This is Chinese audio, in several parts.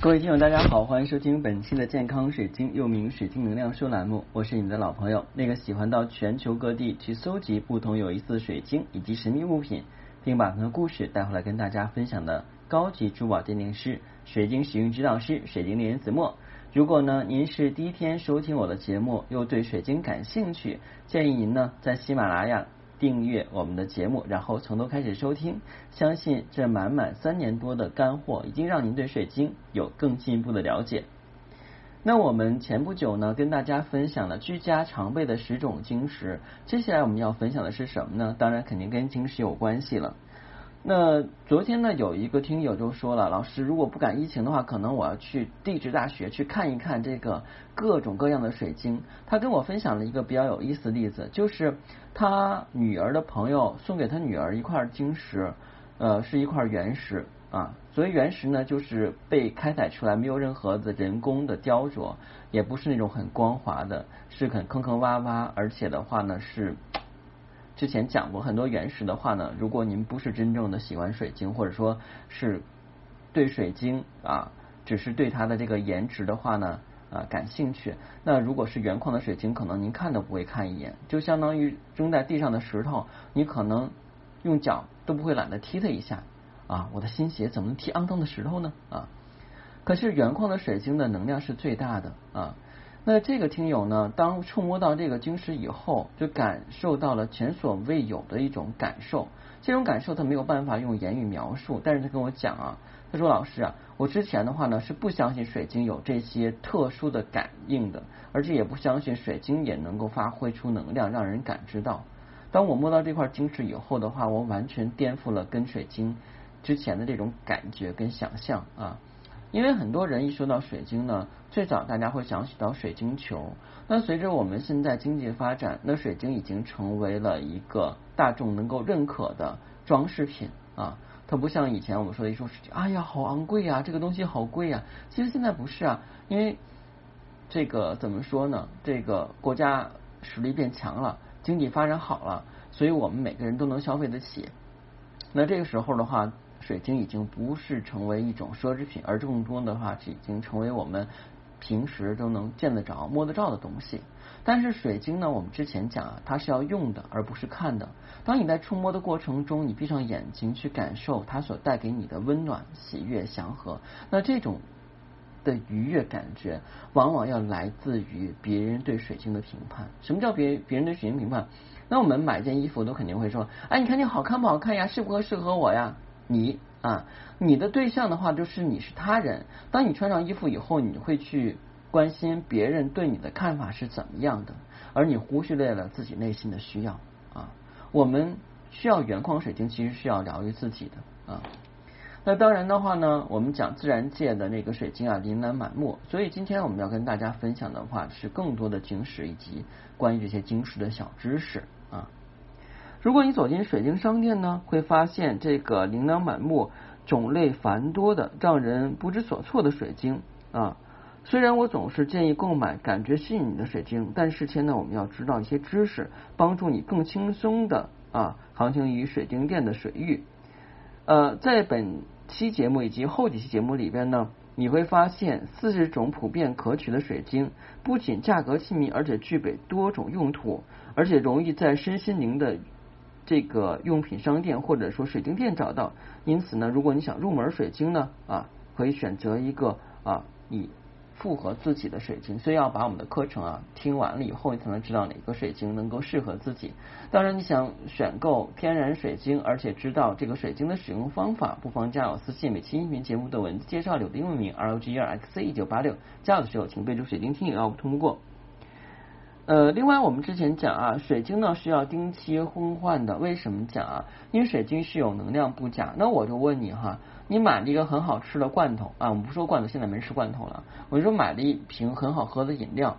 各位听友，大家好，欢迎收听本期的健康水晶，又名水晶能量书栏目。我是你们的老朋友，那个喜欢到全球各地去搜集不同有意思的水晶以及神秘物品，并把它的故事带回来跟大家分享的高级珠宝鉴定师、水晶使用指导师、水晶猎人子墨。如果呢您是第一天收听我的节目，又对水晶感兴趣，建议您呢在喜马拉雅。订阅我们的节目，然后从头开始收听。相信这满满三年多的干货，已经让您对水晶有更进一步的了解。那我们前不久呢，跟大家分享了居家常备的十种晶石。接下来我们要分享的是什么呢？当然肯定跟晶石有关系了。那昨天呢，有一个听友就说了，老师，如果不赶疫情的话，可能我要去地质大学去看一看这个各种各样的水晶。他跟我分享了一个比较有意思的例子，就是他女儿的朋友送给他女儿一块晶石，呃，是一块原石啊。所谓原石呢，就是被开采出来，没有任何的人工的雕琢，也不是那种很光滑的，是很坑坑洼洼，而且的话呢是。之前讲过很多原石的话呢，如果您不是真正的喜欢水晶，或者说是对水晶啊，只是对它的这个颜值的话呢啊感兴趣，那如果是原矿的水晶，可能您看都不会看一眼，就相当于扔在地上的石头，你可能用脚都不会懒得踢它一下啊，我的新鞋怎么能踢肮脏的石头呢啊？可是原矿的水晶的能量是最大的啊。那这个听友呢，当触摸到这个晶石以后，就感受到了前所未有的一种感受。这种感受他没有办法用言语描述，但是他跟我讲啊，他说老师啊，我之前的话呢是不相信水晶有这些特殊的感应的，而且也不相信水晶也能够发挥出能量让人感知到。当我摸到这块晶石以后的话，我完全颠覆了跟水晶之前的这种感觉跟想象啊。因为很多人一说到水晶呢，最早大家会想起到水晶球。那随着我们现在经济发展，那水晶已经成为了一个大众能够认可的装饰品啊。它不像以前我们说的一说水晶，哎呀，好昂贵呀，这个东西好贵呀。其实现在不是啊，因为这个怎么说呢？这个国家实力变强了，经济发展好了，所以我们每个人都能消费得起。那这个时候的话。水晶已经不是成为一种奢侈品，而更多的话是已经成为我们平时都能见得着、摸得着的东西。但是水晶呢，我们之前讲啊，它是要用的，而不是看的。当你在触摸的过程中，你闭上眼睛去感受它所带给你的温暖、喜悦、祥和，那这种的愉悦感觉，往往要来自于别人对水晶的评判。什么叫别别人对水晶评判？那我们买件衣服都肯定会说，哎，你看你好看不好看呀？适不适合我呀？你啊，你的对象的话就是你是他人。当你穿上衣服以后，你会去关心别人对你的看法是怎么样的，而你忽视了自己内心的需要啊。我们需要原矿水晶，其实是要疗愈自己的啊。那当然的话呢，我们讲自然界的那个水晶啊，琳琅满目。所以今天我们要跟大家分享的话是更多的晶石以及关于这些晶石的小知识啊。如果你走进水晶商店呢，会发现这个琳琅满目、种类繁多的让人不知所措的水晶啊。虽然我总是建议购买感觉吸引你的水晶，但事前呢，我们要知道一些知识，帮助你更轻松的啊航行于水晶店的水域。呃，在本期节目以及后几期节目里边呢，你会发现四十种普遍可取的水晶，不仅价格亲民，而且具备多种用途，而且容易在身心灵的。这个用品商店或者说水晶店找到，因此呢，如果你想入门水晶呢，啊，可以选择一个啊，你符合自己的水晶。所以要把我们的课程啊听完了以后，你才能知道哪个水晶能够适合自己。当然，你想选购天然水晶，而且知道这个水晶的使用方法，不妨加我私信。每期音频节目的文字介绍里的英文名 R O G E R X C 一九八六，加我的时候请备注水晶听友要通过。呃，另外我们之前讲啊，水晶呢是要定期更换的。为什么讲啊？因为水晶是有能量不假。那我就问你哈，你买了一个很好吃的罐头啊，我们不说罐头，现在没吃罐头了。我就说买了一瓶很好喝的饮料。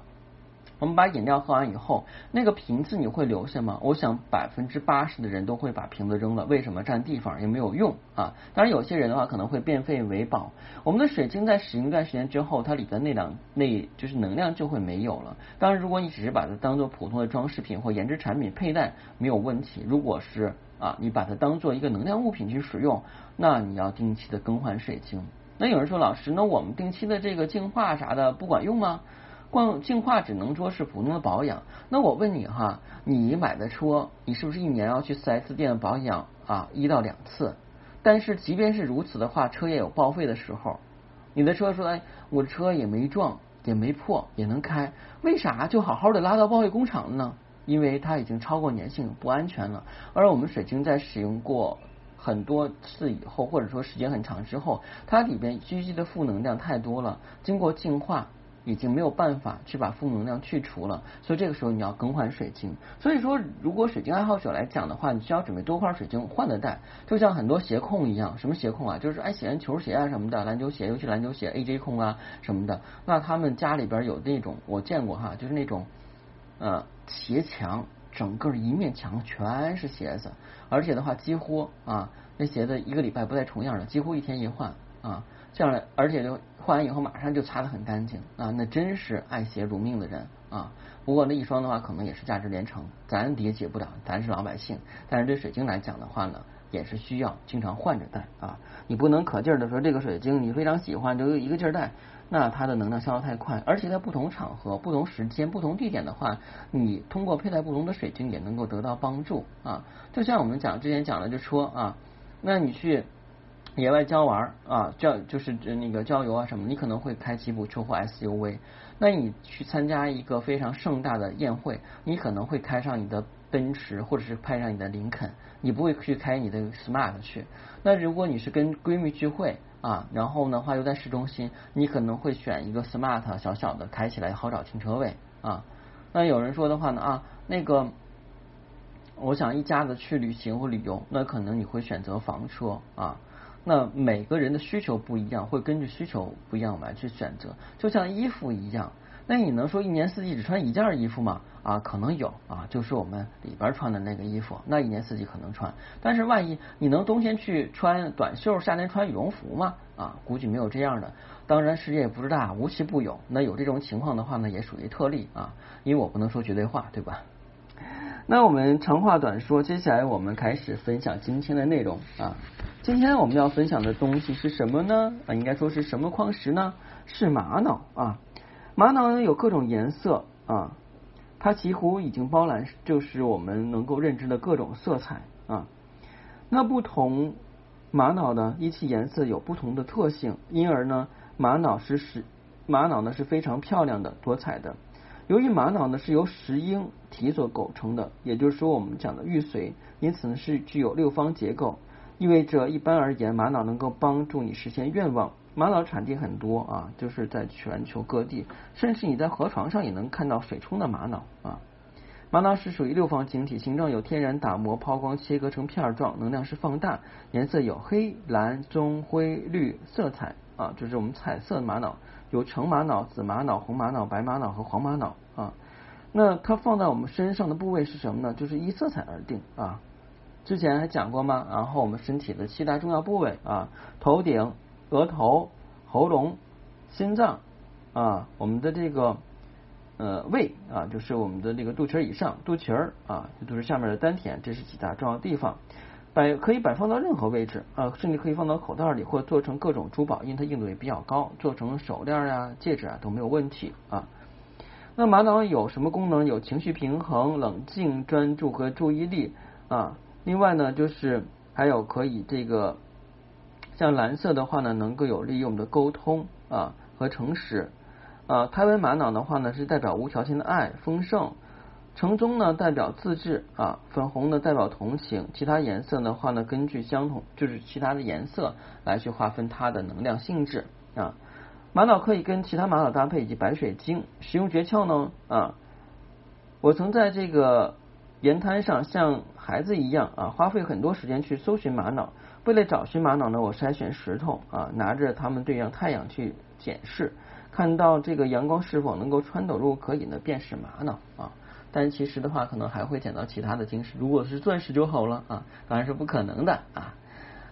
我们把饮料喝完以后，那个瓶子你会留下吗？我想百分之八十的人都会把瓶子扔了。为什么占地方也没有用啊？当然有些人的话可能会变废为宝。我们的水晶在使用一段时间之后，它里的那两那就是能量就会没有了。当然，如果你只是把它当做普通的装饰品或研制产品佩戴，没有问题。如果是啊，你把它当做一个能量物品去使用，那你要定期的更换水晶。那有人说老师，那我们定期的这个净化啥的不管用吗？光净化只能说是普通的保养。那我问你哈，你买的车，你是不是一年要去四 S 店保养啊一到两次？但是即便是如此的话，车也有报废的时候。你的车说，哎，我的车也没撞，也没破，也能开，为啥就好好的拉到报废工厂呢？因为它已经超过粘性，不安全了。而我们水晶在使用过很多次以后，或者说时间很长之后，它里边聚集的负能量太多了，经过净化。已经没有办法去把负能量去除了，所以这个时候你要更换水晶。所以说，如果水晶爱好者来讲的话，你需要准备多块水晶换着戴，就像很多鞋控一样，什么鞋控啊，就是爱喜欢球鞋啊什么的，篮球鞋，尤其篮球鞋 AJ 控啊什么的，那他们家里边有那种，我见过哈，就是那种呃鞋墙，整个一面墙全是鞋子，而且的话几乎啊那鞋子一个礼拜不带重样的，几乎一天一换啊。这样，而且就换完以后马上就擦得很干净啊，那真是爱鞋如命的人啊。不过那一双的话，可能也是价值连城，咱理解不了，咱是老百姓。但是对水晶来讲的话呢，也是需要经常换着戴啊。你不能可劲儿的说这个水晶你非常喜欢，就一个劲儿戴，那它的能量消耗太快。而且在不同场合、不同时间、不同地点的话，你通过佩戴不同的水晶也能够得到帮助啊。就像我们讲之前讲的，就说啊，那你去。野外郊玩啊，郊就是那个郊游啊什么，你可能会开吉普车或 SUV。那你去参加一个非常盛大的宴会，你可能会开上你的奔驰或者是开上你的林肯，你不会去开你的 Smart 去。那如果你是跟闺蜜聚会啊，然后的话又在市中心，你可能会选一个 Smart 小小的，开起来好找停车位啊。那有人说的话呢啊，那个我想一家子去旅行或旅游，那可能你会选择房车啊。那每个人的需求不一样，会根据需求不一样来去选择。就像衣服一样，那你能说一年四季只穿一件衣服吗？啊，可能有啊，就是我们里边穿的那个衣服，那一年四季可能穿。但是万一你能冬天去穿短袖，夏天穿羽绒服吗？啊，估计没有这样的。当然世界也不是大，无奇不有。那有这种情况的话呢，也属于特例啊，因为我不能说绝对话，对吧？那我们长话短说，接下来我们开始分享今天的内容啊。今天我们要分享的东西是什么呢？啊，应该说是什么矿石呢？是玛瑙啊。玛瑙呢有各种颜色啊，它几乎已经包揽就是我们能够认知的各种色彩啊。那不同玛瑙呢，依其颜色有不同的特性，因而呢，玛瑙是是玛瑙呢是非常漂亮的、多彩的。由于玛瑙呢是由石英体所构成的，也就是说我们讲的玉髓，因此呢是具有六方结构，意味着一般而言，玛瑙能够帮助你实现愿望。玛瑙产地很多啊，就是在全球各地，甚至你在河床上也能看到水冲的玛瑙啊。玛瑙是属于六方晶体，形状有天然打磨、抛光、切割成片状，能量是放大，颜色有黑、蓝、棕、灰、绿色彩啊，就是我们彩色的玛瑙。有橙玛瑙、紫玛瑙、红玛瑙、白玛瑙和黄玛瑙啊。那它放在我们身上的部位是什么呢？就是依色彩而定啊。之前还讲过吗？然后我们身体的七大重要部位啊，头顶、额头、喉咙、心脏啊，我们的这个呃胃啊，就是我们的这个肚脐以上、肚脐儿啊，这都是下面的丹田，这是几大重要地方。摆可以摆放到任何位置啊，甚至可以放到口袋里，或者做成各种珠宝，因为它硬度也比较高，做成手链呀、戒指啊都没有问题啊。那玛瑙有什么功能？有情绪平衡、冷静、专注和注意力啊。另外呢，就是还有可以这个像蓝色的话呢，能够有利于我们的沟通啊和诚实啊。台湾玛瑙的话呢，是代表无条件的爱、丰盛。橙棕呢代表自制啊，粉红呢代表同情，其他颜色的话呢，根据相同就是其他的颜色来去划分它的能量性质啊。玛瑙可以跟其他玛瑙搭配，以及白水晶使用诀窍呢啊。我曾在这个沿滩上像孩子一样啊，花费很多时间去搜寻玛瑙。为了找寻玛瑙呢，我筛选石头啊，拿着它们对着太阳去检视，看到这个阳光是否能够穿透入可以呢便是玛瑙啊。但其实的话，可能还会捡到其他的晶石。如果是钻石就好了啊，当然是不可能的啊。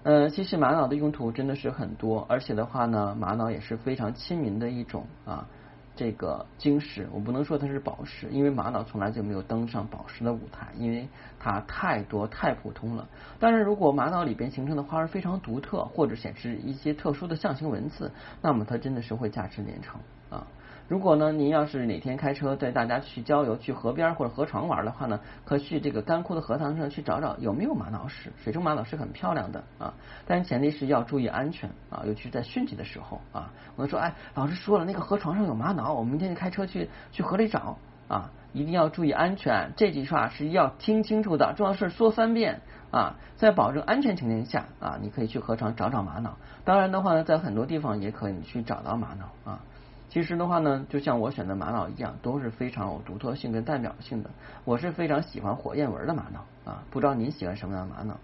呃，其实玛瑙的用途真的是很多，而且的话呢，玛瑙也是非常亲民的一种啊这个晶石，我不能说它是宝石，因为玛瑙从来就没有登上宝石的舞台，因为它太多太普通了。但是如果玛瑙里边形成的花儿非常独特，或者显示一些特殊的象形文字，那么它真的是会价值连城啊。如果呢，您要是哪天开车带大家去郊游、去河边或者河床玩的话呢，可去这个干枯的荷塘上去找找有没有玛瑙石。水中玛瑙是很漂亮的啊，但是前提是要注意安全啊，尤其是在汛期的时候啊。我说，哎，老师说了，那个河床上有玛瑙，我们明天就开车去去河里找啊，一定要注意安全。这句话是要听清楚的，重要是说三遍啊，在保证安全情况下啊，你可以去河床找找玛瑙。当然的话呢，在很多地方也可以去找到玛瑙啊。其实的话呢，就像我选的玛瑙一样，都是非常有独特性跟代表性的。我是非常喜欢火焰纹的玛瑙啊，不知道您喜欢什么样的玛瑙？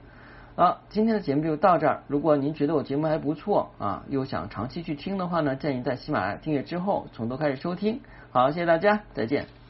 好，今天的节目就到这儿。如果您觉得我节目还不错啊，又想长期去听的话呢，建议在喜马拉雅订阅之后从头开始收听。好，谢谢大家，再见。